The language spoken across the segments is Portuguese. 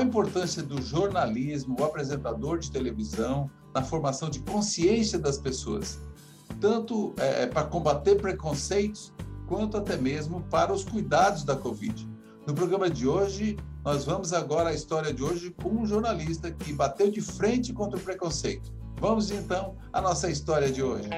A importância do jornalismo, o apresentador de televisão, na formação de consciência das pessoas, tanto é, é para combater preconceitos, quanto até mesmo para os cuidados da Covid? No programa de hoje, nós vamos agora à história de hoje com um jornalista que bateu de frente contra o preconceito. Vamos então à nossa história de hoje.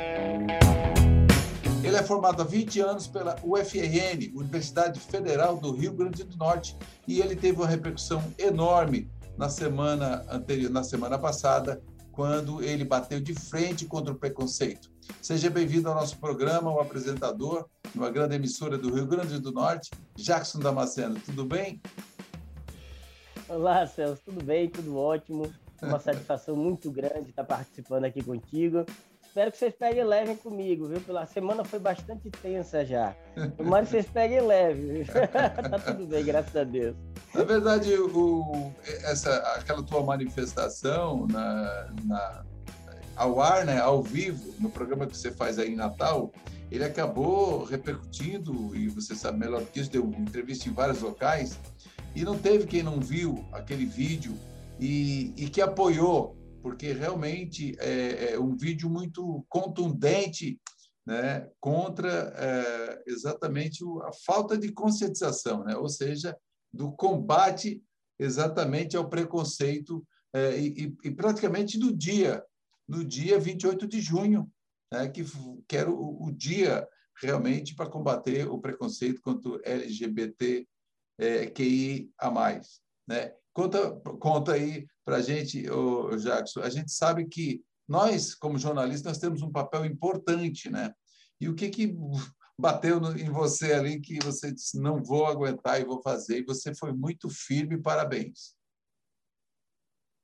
Ele é formado há 20 anos pela UFRN, Universidade Federal do Rio Grande do Norte, e ele teve uma repercussão enorme na semana anterior, na semana passada, quando ele bateu de frente contra o preconceito. Seja bem-vindo ao nosso programa, o apresentador, uma grande emissora do Rio Grande do Norte, Jackson Damasceno. Tudo bem? Olá, Celso, tudo bem? Tudo ótimo. Uma satisfação muito grande estar participando aqui contigo. Espero que vocês peguem leve comigo, viu? Pela semana foi bastante tensa já. Mas vocês peguem leve. tá tudo bem, graças a Deus. Na verdade, o, essa, aquela tua manifestação na, na, ao ar, né, ao vivo, no programa que você faz aí em Natal, ele acabou repercutindo, e você sabe melhor que isso, deu entrevista em vários locais, e não teve quem não viu aquele vídeo e, e que apoiou, porque realmente é, é, um vídeo muito contundente né, contra é, exatamente a falta de conscientização, né? ou seja, do combate exatamente ao preconceito é, e, e, praticamente no dia, no dia 28 de junho, né, que, que era o, o dia realmente para combater o preconceito contra o LGBT é, QI a mais. Né? Conta, conta aí para a gente, Jackson. A gente sabe que nós, como jornalistas, nós temos um papel importante, né? E o que, que bateu no, em você ali que você disse, não vou aguentar e vou fazer, e você foi muito firme, parabéns.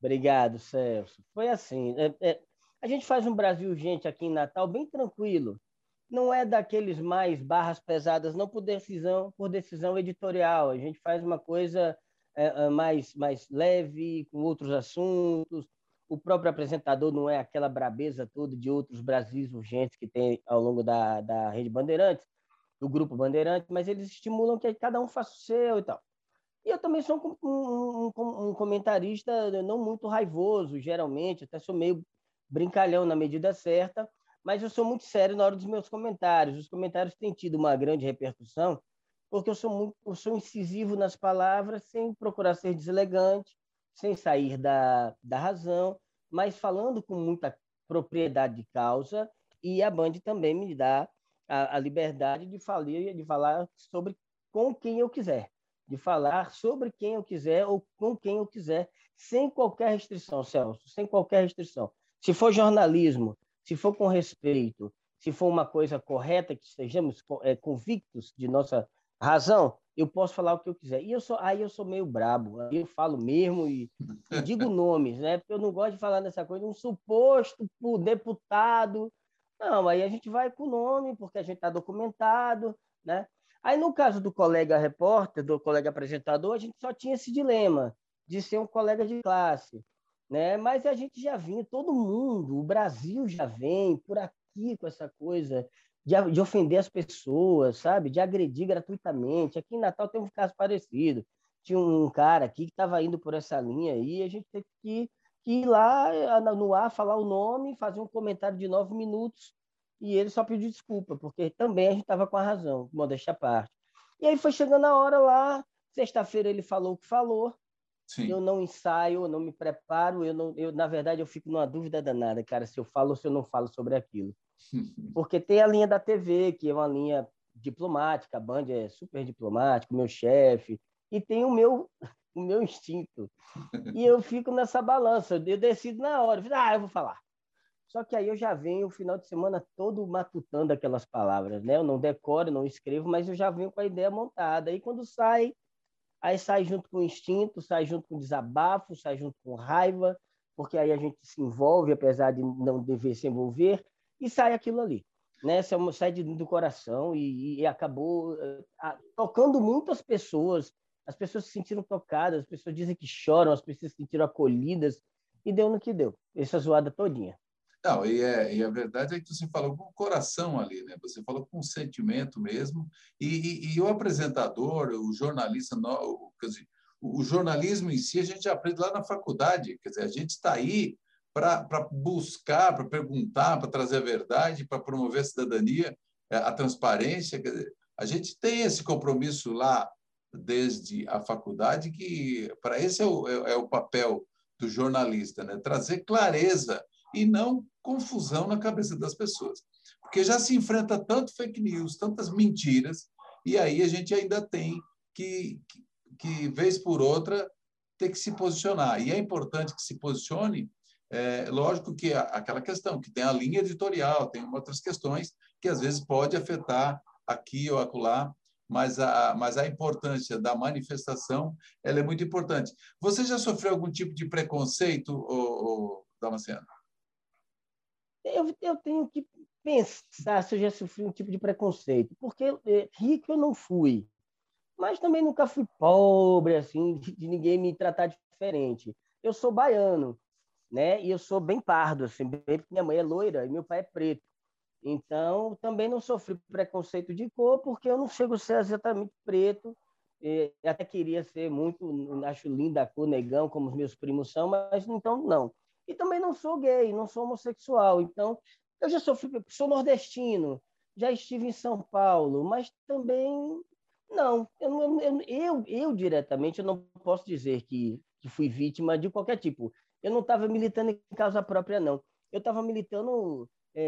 Obrigado, Celso. Foi assim, é, é, a gente faz um Brasil Gente aqui em Natal bem tranquilo, não é daqueles mais barras pesadas, não por decisão, por decisão editorial. A gente faz uma coisa é, é, mais, mais leve, com outros assuntos. O próprio apresentador não é aquela brabeza toda de outros Brasis urgentes que tem ao longo da, da Rede Bandeirantes, do Grupo Bandeirantes, mas eles estimulam que cada um faça o seu e tal. E eu também sou um, um, um, um comentarista não muito raivoso, geralmente, até sou meio brincalhão na medida certa, mas eu sou muito sério na hora dos meus comentários. Os comentários têm tido uma grande repercussão, porque eu sou muito, eu sou incisivo nas palavras, sem procurar ser deselegante, sem sair da, da razão, mas falando com muita propriedade de causa. E a Band também me dá a, a liberdade de falar, de falar sobre com quem eu quiser, de falar sobre quem eu quiser ou com quem eu quiser, sem qualquer restrição, Celso, sem qualquer restrição. Se for jornalismo, se for com respeito, se for uma coisa correta, que estejamos é, convictos de nossa razão, eu posso falar o que eu quiser. E eu sou, aí eu sou meio brabo, aí eu falo mesmo e, digo nomes, né? Porque eu não gosto de falar nessa coisa, um suposto deputado. Não, aí a gente vai com o nome, porque a gente está documentado, né? Aí, no caso do colega repórter, do colega apresentador, a gente só tinha esse dilema de ser um colega de classe né? Mas a gente já vinha, todo mundo, o Brasil já vem por aqui com essa coisa de, de ofender as pessoas, sabe? De agredir gratuitamente. Aqui em Natal tem um caso parecido. Tinha um cara aqui que estava indo por essa linha aí, a gente teve que, que ir lá no ar, falar o nome, fazer um comentário de nove minutos, e ele só pediu desculpa, porque também a gente estava com a razão, modéstia à parte. E aí foi chegando a hora lá, sexta-feira ele falou o que falou, Sim. Eu não ensaio, eu não me preparo, eu não, eu na verdade eu fico numa dúvida danada, cara, se eu falo ou se eu não falo sobre aquilo. Porque tem a linha da TV, que é uma linha diplomática, a Band é super diplomática, o meu chefe, e tem o meu o meu instinto. E eu fico nessa balança, eu decido na hora, ah, eu vou falar. Só que aí eu já venho o final de semana todo matutando aquelas palavras, né? Eu não decoro, não escrevo, mas eu já venho com a ideia montada. Aí quando sai, aí sai junto com o instinto, sai junto com o desabafo, sai junto com raiva, porque aí a gente se envolve, apesar de não dever se envolver, e sai aquilo ali. Né? Sai de, do coração e, e acabou uh, tocando muitas pessoas. As pessoas se sentiram tocadas, as pessoas dizem que choram, as pessoas se sentiram acolhidas, e deu no que deu, essa zoada todinha. Não, e, é, e a verdade é que você falou com o coração ali, né? Você falou com sentimento mesmo. E, e, e o apresentador, o jornalista, quer dizer, o jornalismo em si a gente aprende lá na faculdade, quer dizer, a gente está aí para buscar, para perguntar, para trazer a verdade, para promover a cidadania, é, a transparência. Dizer, a gente tem esse compromisso lá desde a faculdade que para esse é o, é, é o papel do jornalista, né? trazer clareza e não confusão na cabeça das pessoas. Porque já se enfrenta tanto fake news, tantas mentiras, e aí a gente ainda tem que, que, que vez por outra, ter que se posicionar. E é importante que se posicione, é, lógico que aquela questão, que tem a linha editorial, tem outras questões que às vezes pode afetar aqui ou acolá, mas a, mas a importância da manifestação ela é muito importante. Você já sofreu algum tipo de preconceito, ou, ou Damasceno? Eu, eu tenho que pensar se eu já sofri um tipo de preconceito, porque é, rico eu não fui, mas também nunca fui pobre, assim, de, ninguém me tratar diferente. Eu sou baiano, né? E eu sou bem pardo, assim, bem, minha mãe é loira e meu pai é preto. Então, também não sofri preconceito de cor, porque eu não chego a ser exatamente preto. Eu até queria ser muito, acho linda a cor, negão, como os meus primos são, mas então não. E também não sou gay, não sou homossexual. Então, eu já sofri, sou nordestino, já estive em São Paulo, mas também não. Eu, eu, eu, eu diretamente eu não posso dizer que, que fui vítima de qualquer tipo. Eu não estava militando em causa própria, não. Eu estava militando é,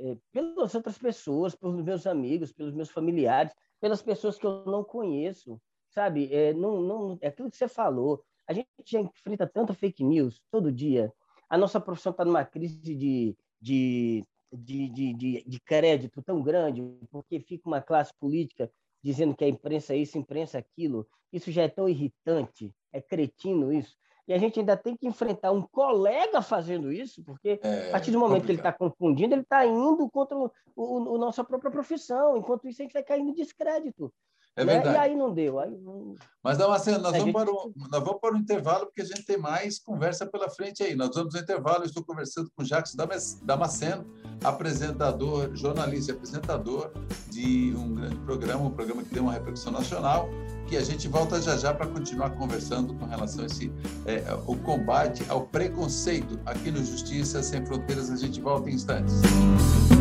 é, é, pelas outras pessoas, pelos meus amigos, pelos meus familiares, pelas pessoas que eu não conheço, sabe? É, não, não, é aquilo que você falou. A gente já enfrenta tanta fake news todo dia. A nossa profissão está numa crise de, de, de, de, de, de crédito tão grande, porque fica uma classe política dizendo que a imprensa é isso, a imprensa é aquilo. Isso já é tão irritante, é cretino isso e a gente ainda tem que enfrentar um colega fazendo isso, porque é, a partir do momento complicado. que ele está confundindo, ele está indo contra o, o, o, nossa própria profissão. Enquanto isso, a gente vai cair no descrédito. É né? verdade. E aí não deu. Aí não... Mas, Damasceno, nós, vamos gente... para o, nós vamos para o intervalo, porque a gente tem mais conversa pela frente aí. Nós vamos ao intervalo, eu estou conversando com o Jacques Damasceno, apresentador, jornalista e apresentador de um grande programa, um programa que tem uma repercussão nacional, que a gente volta já já para continuar conversando com relação a esse, é, o combate ao preconceito aqui no Justiça Sem Fronteiras. A gente volta em instantes. Estamos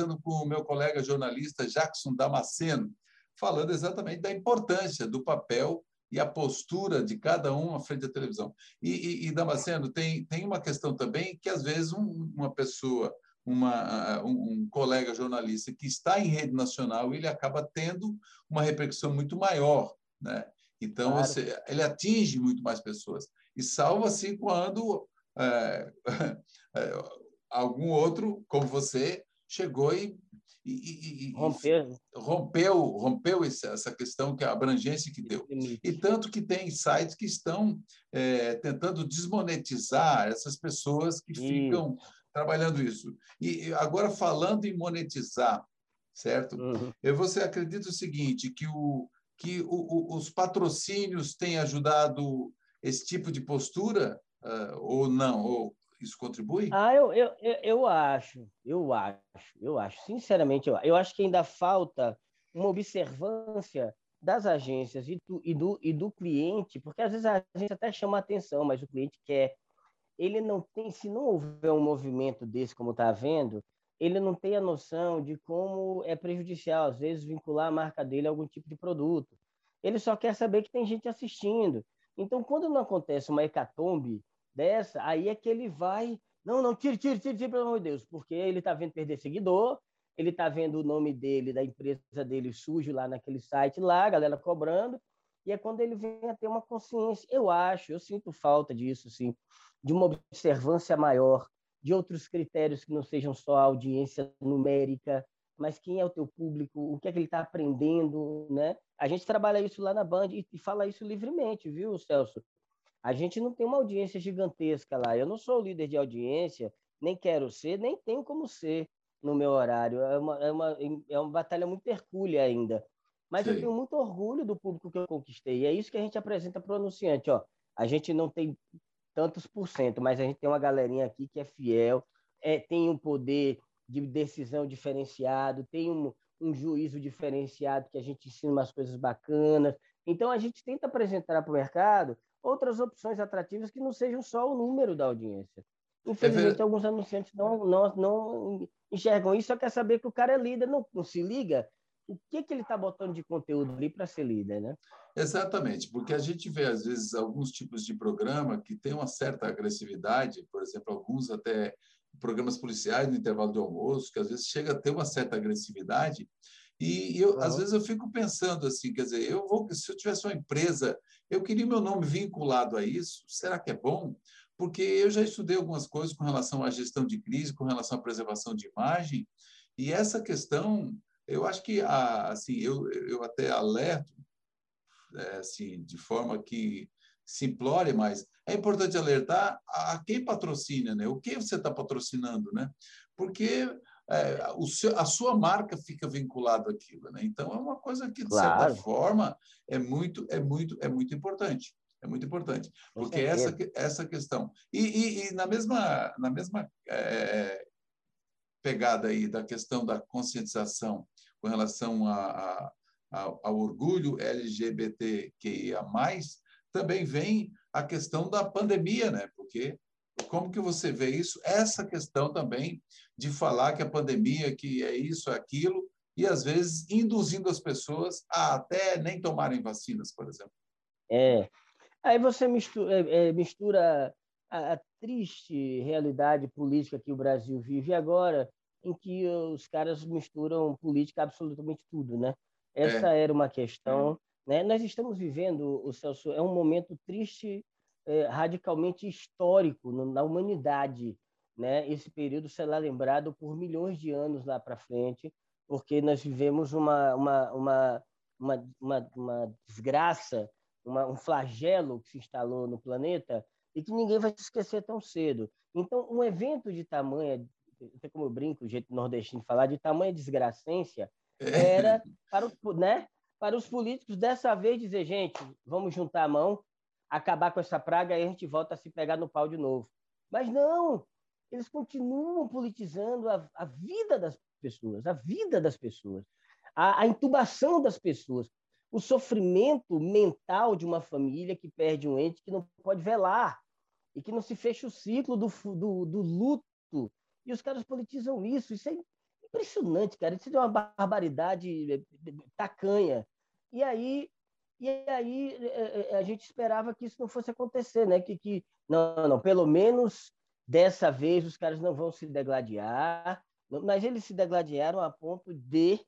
conversando com o meu colega jornalista Jackson Damasceno, falando exatamente da importância do papel e a postura de cada um à frente da televisão. E, e, e Damasceno, tem, tem uma questão também que, às vezes, um, uma pessoa uma, um, um, colega jornalista que está em rede nacional, ele acaba tendo uma repercussão muito maior, né? Então, claro. você, ele atinge muito mais pessoas. E salva-se quando é, é, algum outro, como você, chegou e, e, e, rompeu. rompeu, rompeu essa questão, que a abrangência que deu. E tanto que tem sites que estão é, tentando desmonetizar essas pessoas que ficam trabalhando isso. E agora, falando em monetizar, certo? Uhum. Você acredita o seguinte, que, o, que o, o, os patrocínios têm ajudado esse tipo de postura uh, ou não? Ou isso contribui? Ah, eu, eu, eu acho, eu acho, eu acho, sinceramente, eu, eu acho que ainda falta uma observância das agências e do, e, do, e do cliente, porque às vezes a agência até chama atenção, mas o cliente quer ele não tem, se não houver um movimento desse, como está havendo, ele não tem a noção de como é prejudicial, às vezes, vincular a marca dele a algum tipo de produto. Ele só quer saber que tem gente assistindo. Então, quando não acontece uma hecatombe dessa, aí é que ele vai. Não, não, tire, tire, tire, tire, pelo amor de Deus, porque ele está vendo perder seguidor, ele está vendo o nome dele, da empresa dele sujo lá naquele site lá, a galera cobrando, e é quando ele vem a ter uma consciência. Eu acho, eu sinto falta disso, sim de uma observância maior, de outros critérios que não sejam só a audiência numérica, mas quem é o teu público, o que é que ele está aprendendo, né? A gente trabalha isso lá na Band e fala isso livremente, viu, Celso? A gente não tem uma audiência gigantesca lá. Eu não sou líder de audiência, nem quero ser, nem tenho como ser no meu horário. É uma, é uma, é uma batalha muito hercúlea ainda. Mas Sim. eu tenho muito orgulho do público que eu conquistei. E é isso que a gente apresenta para o anunciante. Ó. A gente não tem tantos por cento, mas a gente tem uma galerinha aqui que é fiel, é, tem um poder de decisão diferenciado, tem um, um juízo diferenciado que a gente ensina umas coisas bacanas. Então, a gente tenta apresentar para o mercado outras opções atrativas que não sejam só o número da audiência. Infelizmente, é alguns anunciantes não, não, não enxergam isso, só quer saber que o cara é líder, não, não se liga o que, que ele está botando de conteúdo ali para ser líder, né? Exatamente, porque a gente vê, às vezes, alguns tipos de programa que tem uma certa agressividade, por exemplo, alguns até programas policiais no intervalo de almoço, que às vezes chega a ter uma certa agressividade, e eu, uhum. às vezes eu fico pensando assim, quer dizer, eu vou, se eu tivesse uma empresa, eu queria meu nome vinculado a isso, será que é bom? Porque eu já estudei algumas coisas com relação à gestão de crise, com relação à preservação de imagem, e essa questão, eu acho que, assim, eu, eu até alerto, é, assim, de forma que simplória, mas é importante alertar a quem patrocina, né? O que você está patrocinando, né? Porque é, o seu, a sua marca fica vinculada àquilo, né? Então é uma coisa que de claro. certa forma é muito, é muito, é muito importante. É muito importante, porque essa essa questão e, e, e, na mesma na mesma é, pegada aí da questão da conscientização com relação a, a, a, ao orgulho LGBTQIA+, também vem a questão da pandemia, né? Porque como que você vê isso? Essa questão também de falar que a pandemia que é isso, é aquilo, e às vezes induzindo as pessoas a até nem tomarem vacinas, por exemplo. É. Aí você mistura, é, é, mistura a, a triste realidade política que o Brasil vive agora, em que os caras misturam política absolutamente tudo, né? Essa é. era uma questão né? Nós estamos vivendo, o Celso, é um momento triste, é, radicalmente histórico na humanidade. Né? Esse período será lembrado por milhões de anos lá para frente, porque nós vivemos uma, uma, uma, uma, uma, uma desgraça, uma, um flagelo que se instalou no planeta e que ninguém vai se esquecer tão cedo. Então, um evento de tamanha, até como eu brinco, o jeito nordestino de falar, de tamanha desgracência, era para o, né? para os políticos dessa vez dizer, gente, vamos juntar a mão, acabar com essa praga e a gente volta a se pegar no pau de novo. Mas não, eles continuam politizando a, a vida das pessoas, a vida das pessoas, a, a intubação das pessoas, o sofrimento mental de uma família que perde um ente que não pode velar e que não se fecha o ciclo do, do, do luto. E os caras politizam isso. Isso é impressionante, cara. Isso é uma barbaridade eh, tacanha. E aí, e aí eh, eh, a gente esperava que isso não fosse acontecer, né? Que, que não, não, pelo menos dessa vez os caras não vão se degladiar, mas eles se degladiaram a ponto de,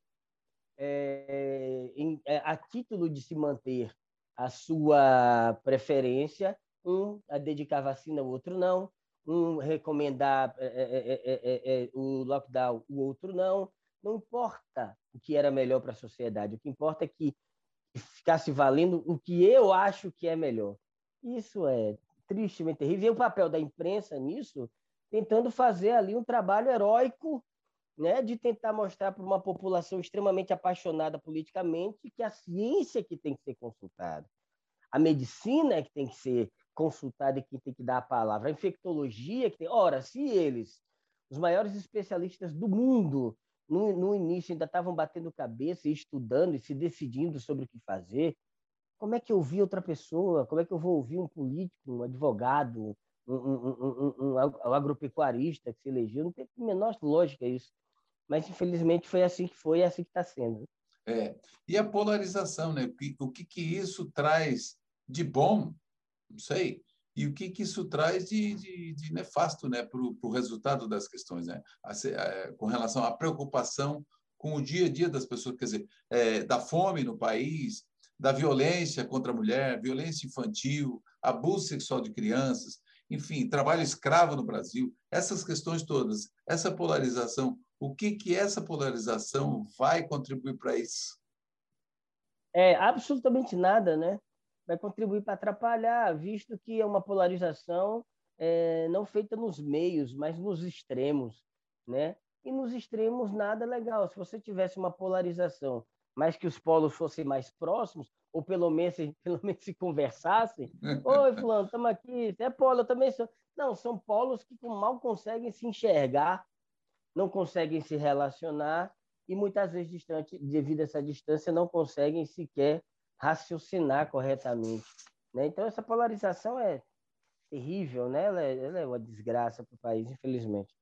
é, em, a título de se manter a sua preferência, um a dedicar vacina, o outro não, um recomendar é, é, é, o lockdown, o outro não. Não importa o que era melhor para a sociedade, o que importa é que ficasse valendo o que eu acho que é melhor. Isso é tristemente terrível. E o papel da imprensa nisso, tentando fazer ali um trabalho heróico né, de tentar mostrar para uma população extremamente apaixonada politicamente que a ciência é que tem que ser consultada, a medicina é que tem que ser consultada e que tem que dar a palavra, a infectologia que tem. Ora, se eles, os maiores especialistas do mundo, no, no início ainda estavam batendo cabeça e estudando e se decidindo sobre o que fazer, como é que eu ouvi outra pessoa? Como é que eu vou ouvir um político, um advogado, um, um, um, um agropecuarista que se elegeu? Não tem a menor lógica isso. Mas, infelizmente, foi assim que foi e é assim que está sendo. É. E a polarização, né? O que, que isso traz de bom não sei. E o que, que isso traz de, de, de nefasto né, para o resultado das questões, né? A, a, com relação à preocupação com o dia a dia das pessoas, quer dizer, é, da fome no país, da violência contra a mulher, violência infantil, abuso sexual de crianças, enfim, trabalho escravo no Brasil, essas questões todas, essa polarização, o que que essa polarização vai contribuir para isso? É absolutamente nada, né? Vai contribuir para atrapalhar, visto que é uma polarização é, não feita nos meios, mas nos extremos, né? E nos extremos nada legal. Se você tivesse uma polarização, mas que os polos fossem mais próximos, ou pelo menos, pelo menos se conversassem, oi fulano, estamos aqui, é polo, eu também sou. Não, são polos que mal conseguem se enxergar, não conseguem se relacionar e muitas vezes, distante, devido a essa distância, não conseguem sequer raciocinar corretamente. Né? Então, essa polarização é terrível, né? ela, é, ela é uma desgraça para o país, infelizmente.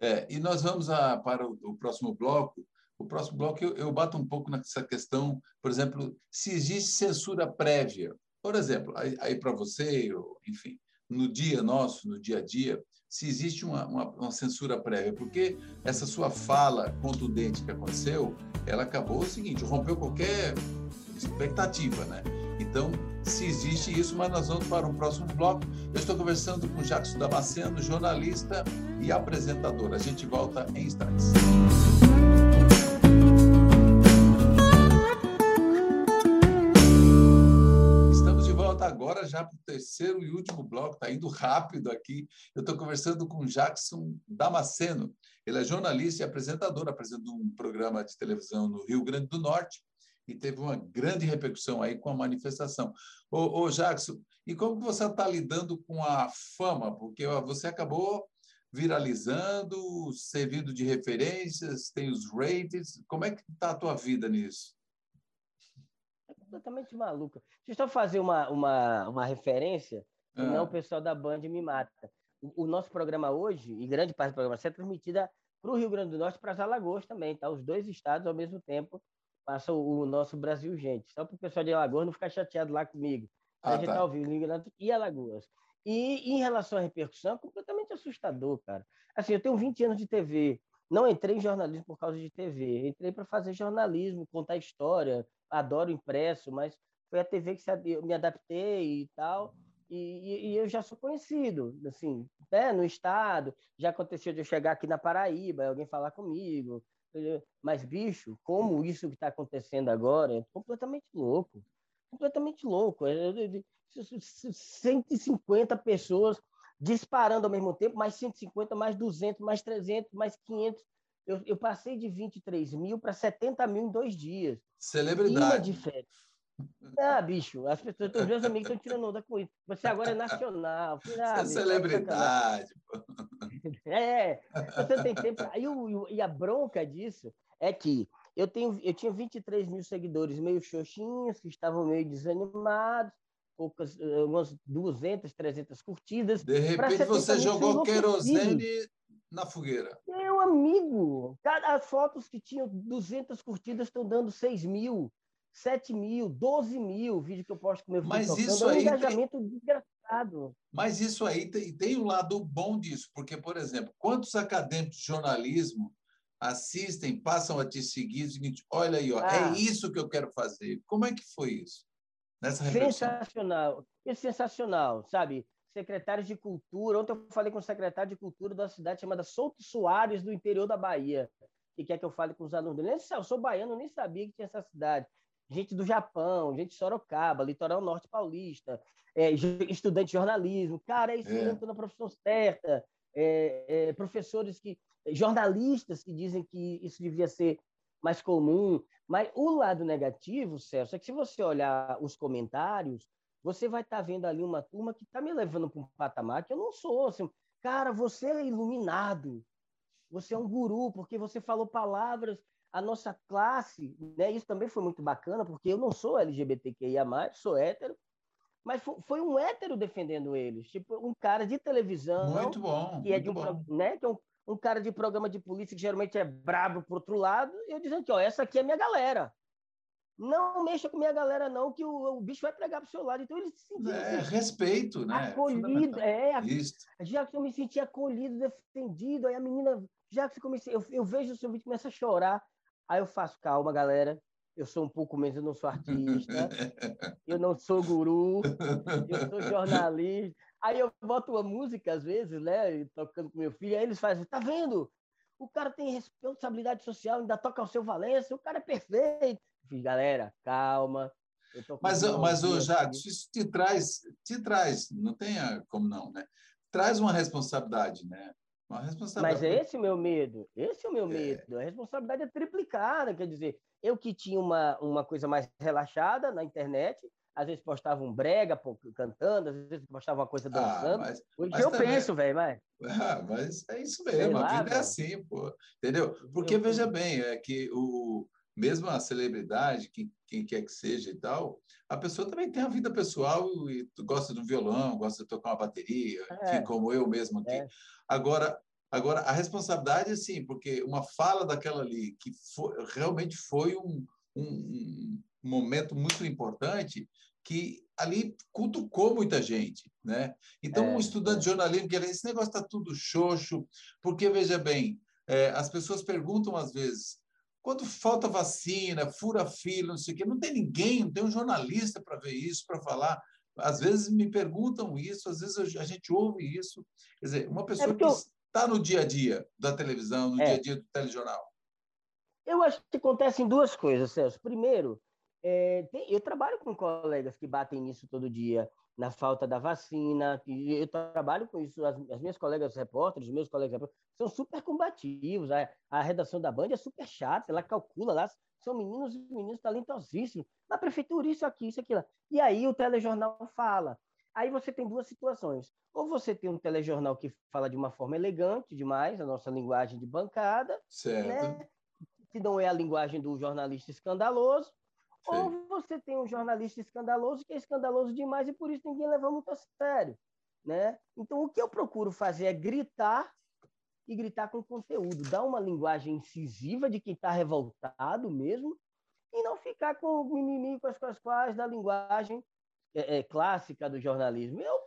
É, e nós vamos a, para o, o, próximo bloco. O próximo bloco eu, eu bato um pouco nessa questão, por exemplo, se existe censura prévia. Por exemplo, aí, aí para você, enfim, no dia nosso, no dia a dia, se existe uma, uma, uma, censura prévia, porque essa sua fala contundente que aconteceu, ela acabou o seguinte, rompeu qualquer expectativa, né? Então, se existe isso, mas nós vamos para um próximo bloco. Eu estou conversando com Jacques Damasceno, jornalista e apresentador. A gente volta em instantes. agora já para o terceiro e último bloco, está indo rápido aqui. Eu estou conversando com Jackson Damasceno. Ele é jornalista e apresentador, apresentou um programa de televisão no Rio Grande do Norte e teve uma grande repercussão aí com a manifestação. Ô, ô Jackson, e como você está lidando com a fama? Porque você acabou viralizando, servindo de referências, tem os ratings. Como é que está a tua vida nisso? completamente maluca. Deixa eu só fazer uma, uma, uma referência, senão ah. o pessoal da Band me mata. O, o, nosso programa hoje, e grande parte do programa, é transmitida para o Rio Grande do Norte e para as Alagoas também, tá? Os dois estados ao mesmo tempo passam o nosso Brasil Gente. Só para o pessoal de Alagoas não ficar chateado lá comigo. Ah, a gente está tá. vivo Rio Grande e Alagoas. E em relação à repercussão, é completamente assustador, cara. Assim, eu tenho 20 anos de TV. Não entrei em jornalismo por causa de TV. Entrei para fazer jornalismo, contar história, adoro impresso, mas foi a TV que me adaptei e tal. E, e, eu já sou conhecido, assim, né? no estado. Já aconteceu de eu chegar aqui na Paraíba, alguém falar comigo. Mas, bicho, como isso que está acontecendo agora é completamente louco. Completamente louco. 150 é, pessoas disparando ao mesmo tempo, mais 150, mais 200, mais 300, mais 500. Eu, eu passei de 23 mil para 70 mil em dois dias. Celebridade. diferente. Ah, bicho, as pessoas, os meus amigos estão tirando onda com isso. Você agora é nacional. Ah, é celebridade. É, você tem tempo. E, o, e a bronca disso é que eu, tenho, eu tinha 23 mil seguidores meio xoxinhos, que estavam meio desanimados, poucas, umas 200, 300 curtidas. De repente você jogou querosene na fogueira. Meu amigo, cada, as fotos que tinham 200 curtidas estão dando 6 mil, 7 mil, 12 mil, vídeo que eu posto com meu Mas tocando, isso é um aí engajamento tem... desgraçado. Mas isso aí tem, tem um lado bom disso, porque, por exemplo, quantos acadêmicos de jornalismo assistem, passam a te seguir, o seguinte, olha aí, ó, é ah. é isso que eu quero fazer. Como é que foi isso? Nessa sensacional, é sensacional, sabe? secretários de cultura. Ontem eu falei com o secretário de cultura da cidade chamada Souto Soares, do interior da Bahia, que quer que eu fale com os alunos dele. Eu sou baiano, nem sabia que tinha essa cidade. Gente do Japão, gente de Sorocaba, litoral norte paulista, é, estudante de jornalismo. Cara, é isso é. mesmo, na profissão certa. É, é, professores que. jornalistas que dizem que isso devia ser mais comum. Mas o lado negativo, Celso, é que se você olhar os comentários, você vai estar tá vendo ali uma turma que está me levando para um patamar que eu não sou. Assim, cara, você é iluminado, você é um guru, porque você falou palavras. A nossa classe, né? Isso também foi muito bacana, porque eu não sou LGBTQIA, sou hétero, mas foi um hétero defendendo eles, tipo um cara de televisão. Muito bom. Que é de um, né? Que é um, um cara de programa de polícia que geralmente é brabo pro outro lado, e eu dizendo que, ó, essa aqui é minha galera não mexa com minha galera, não, que o, o bicho vai pregar para o seu lado. Então ele se sentia. É, assim, respeito, né? Acolhido, é. Já que eu me senti acolhido, defendido, aí a menina, já que comecei, eu, eu vejo o seu vídeo começa a chorar. Aí eu faço, calma, galera. Eu sou um pouco menos, eu não sou artista, eu não sou guru, eu sou jornalista. Aí eu boto uma música, às vezes, né? Tocando com meu filho, aí eles fazem, tá vendo? O cara tem responsabilidade social, ainda toca ao seu Valença, o cara é perfeito. Fiz, galera, calma. Mas, mas o Jacques, isso te traz, te traz, não tenha como não, né? Traz uma responsabilidade, né? Mas é esse o meu medo. Esse é o meu é. medo. A responsabilidade é triplicada. Quer dizer, eu que tinha uma, uma coisa mais relaxada na internet, às vezes postava um brega pô, cantando, às vezes postava uma coisa ah, dançando. Ah, mas, Hoje mas eu também... penso, velho, mas... Ah, mas é isso mesmo, lá, a vida é assim, pô, entendeu? Porque, eu... veja bem, é que o, mesmo a celebridade, quem, quem quer que seja e tal, a pessoa também tem a vida pessoal e gosta do violão, gosta de tocar uma bateria, é. como eu mesmo aqui. É. Agora, agora, a responsabilidade, sim, porque uma fala daquela ali, que foi, realmente foi um, um, um momento muito importante, que ali cutucou muita gente, né? Então, é, um estudante de é. jornalismo que esse negócio está tudo xoxo, porque, veja bem, é, as pessoas perguntam às vezes, quando falta vacina, fura fila, não sei o quê, não tem ninguém, não tem um jornalista para ver isso, para falar. Às vezes me perguntam isso, às vezes a gente ouve isso. Quer dizer, uma pessoa é que eu... está no dia a dia da televisão, no é. dia a dia do telejornal. Eu acho que acontecem duas coisas, Celso. Primeiro, é, tem, eu trabalho com colegas que batem nisso todo dia na falta da vacina. Eu trabalho com isso, as, as minhas colegas repórteres, os meus colegas repórteres, são super combativos. A, a redação da Band é super chata, ela calcula lá, são meninos e meninos talentosíssimos. Na prefeitura, isso aqui, isso aqui lá. E aí o telejornal fala. Aí você tem duas situações. Ou você tem um telejornal que fala de uma forma elegante demais, a nossa linguagem de bancada, certo. Né? que não é a linguagem do jornalista escandaloso, Sim. Ou você tem um jornalista escandaloso que é escandaloso demais e por isso ninguém leva muito a sério. Né? Então, o que eu procuro fazer é gritar e gritar com conteúdo, dar uma linguagem incisiva de quem está revoltado mesmo e não ficar com o mimimi com as quais, quais da linguagem é, é, clássica do jornalismo. Eu,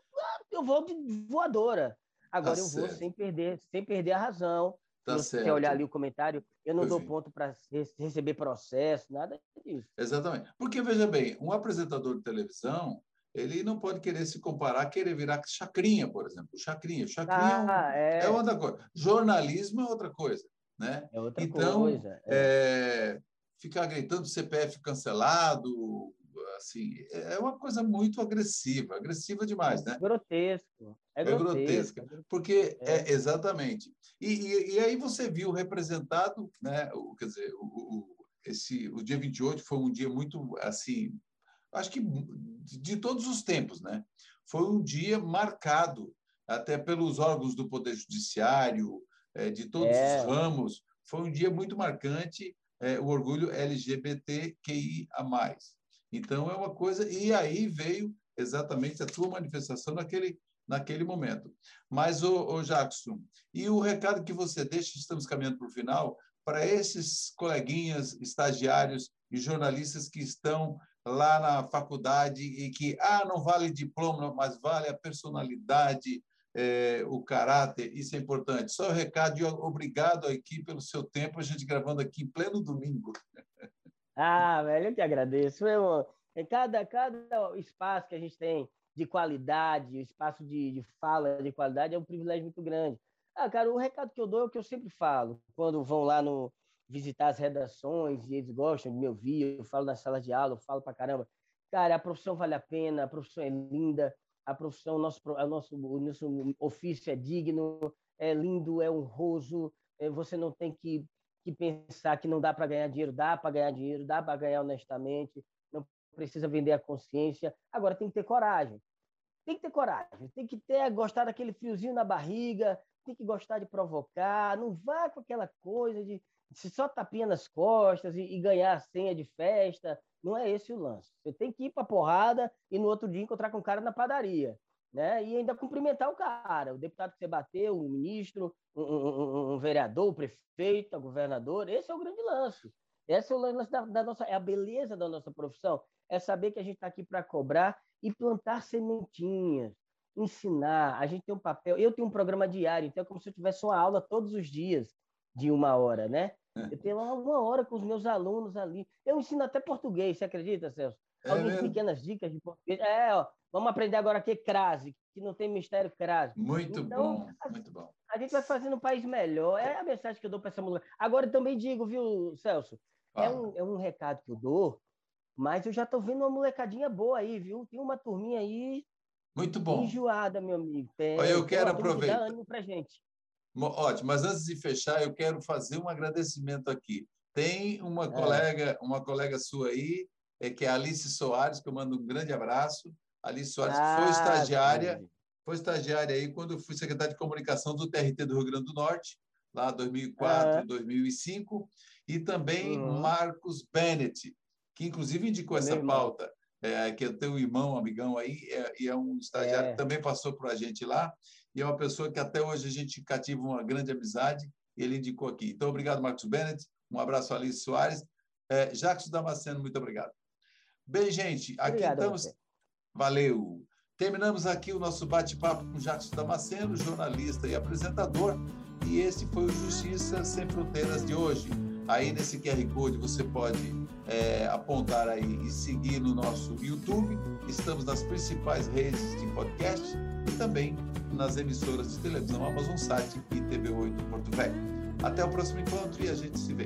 eu vou de voadora. Agora tá eu certo. vou sem perder, sem perder a razão, Tá Se você olhar ali o comentário, eu não dou ponto para receber processo, nada disso. Exatamente. Porque, veja bem, um apresentador de televisão, ele não pode querer se comparar, querer virar chacrinha, por exemplo. Chacrinha. Chacrinha ah, é, é... é outra coisa. Jornalismo é outra coisa. Né? É outra então, coisa. É. É, ficar gritando CPF cancelado, assim, é uma coisa muito agressiva, agressiva demais, né? Grotesco. É, é grotesca, porque é, é exatamente. E, e, e, aí você viu representado, né? O, quer dizer, o, o, esse, o dia 28 foi um dia muito assim, acho que de todos os tempos, né? Foi um dia marcado até pelos órgãos do Poder Judiciário, é, de todos é. os ramos. Foi um dia muito marcante, é, o orgulho LGBTQIA+. Então, é uma coisa. E aí veio exatamente a tua manifestação naquele, naquele momento. Mas, o, o Jackson, e o recado que você deixa, estamos caminhando para o final, para esses coleguinhas, estagiários e jornalistas que estão lá na faculdade e que, ah, não vale diploma, mas vale a personalidade, é, o caráter, isso é importante. Só o recado e obrigado aqui pelo seu tempo, a gente gravando aqui em pleno domingo. Ah, velho, eu que agradeço. Meu, é cada, cada espaço que a gente tem de qualidade, espaço de, de fala de qualidade é um privilégio muito grande. Ah, cara, o recado que eu dou é o que eu sempre falo. Quando vão lá no visitar as redações e eles gostam de me ouvir, eu falo na sala de aula, eu falo pra caramba. Cara, a profissão vale a pena, a profissão é linda, a profissão, o nosso, o nosso, o nosso ofício é digno, é lindo, é honroso, é, você não tem que que pensar que não dá para ganhar dinheiro, dá para ganhar dinheiro, dá para ganhar honestamente, não precisa vender a consciência. Agora tem que ter coragem. Tem que ter coragem, tem que ter gostar daquele fiozinho na barriga, tem que gostar de provocar, não vá com aquela coisa de se só tapinha nas costas e, e, ganhar a senha de festa. Não é esse o lance. Você tem que ir para porrada e no outro dia encontrar com o cara na padaria né? E ainda cumprimentar o cara, o deputado que você bateu, o ministro, um, um, um vereador, o prefeito, o governador. Esse é o grande lance. Esse é o lance da, da nossa, é a beleza da nossa profissão, é saber que a gente está aqui para cobrar e plantar sementinhas, ensinar. A gente tem um papel. Eu tenho um programa diário, então é como se eu tivesse uma aula todos os dias de uma hora, né? Eu tenho uma hora com os meus alunos ali. Eu ensino até português, você acredita, Celso? É Algumas pequenas dicas de português. É, ó, Vamos aprender agora aqui crase, que não tem mistério crase. Muito então, bom, a, muito bom. A gente vai fazendo um país melhor. É a mensagem que eu dou para essa mulher. Agora, eu também digo, viu, Celso? Ah. É, um, é um recado que eu dou, mas eu já estou vendo uma molecadinha boa aí, viu? Tem uma turminha aí. Muito bom. Enjoada, meu amigo. Tem, eu quero aproveitar. ânimo pra gente. Ótimo, mas antes de fechar, eu quero fazer um agradecimento aqui. Tem uma é. colega, uma colega sua aí é que é a Alice Soares, que eu mando um grande abraço. Alice Soares, ah, foi ah, estagiária, sim. foi estagiária aí quando eu fui secretário de comunicação do TRT do Rio Grande do Norte, lá 2004, ah. 2005, e também uhum. Marcos Bennett, que inclusive indicou essa pauta, é, que é teu irmão, amigão aí, é, e é um estagiário é. que também passou por a gente lá, e é uma pessoa que até hoje a gente cativa uma grande amizade, ele indicou aqui. Então, obrigado, Marcos Bennett, um abraço Alice Soares. É, Jacques Damasceno, muito obrigado. Bem, gente, aqui estamos. Valeu! Terminamos aqui o nosso bate-papo com Jacques Damasceno, jornalista e apresentador, e esse foi o Justiça Sem Fronteiras de hoje. Aí nesse QR Code você pode é, apontar aí e seguir no nosso YouTube. Estamos nas principais redes de podcast e também nas emissoras de televisão Amazon Sat e TV8 Porto Velho. Até o próximo encontro e a gente se vê.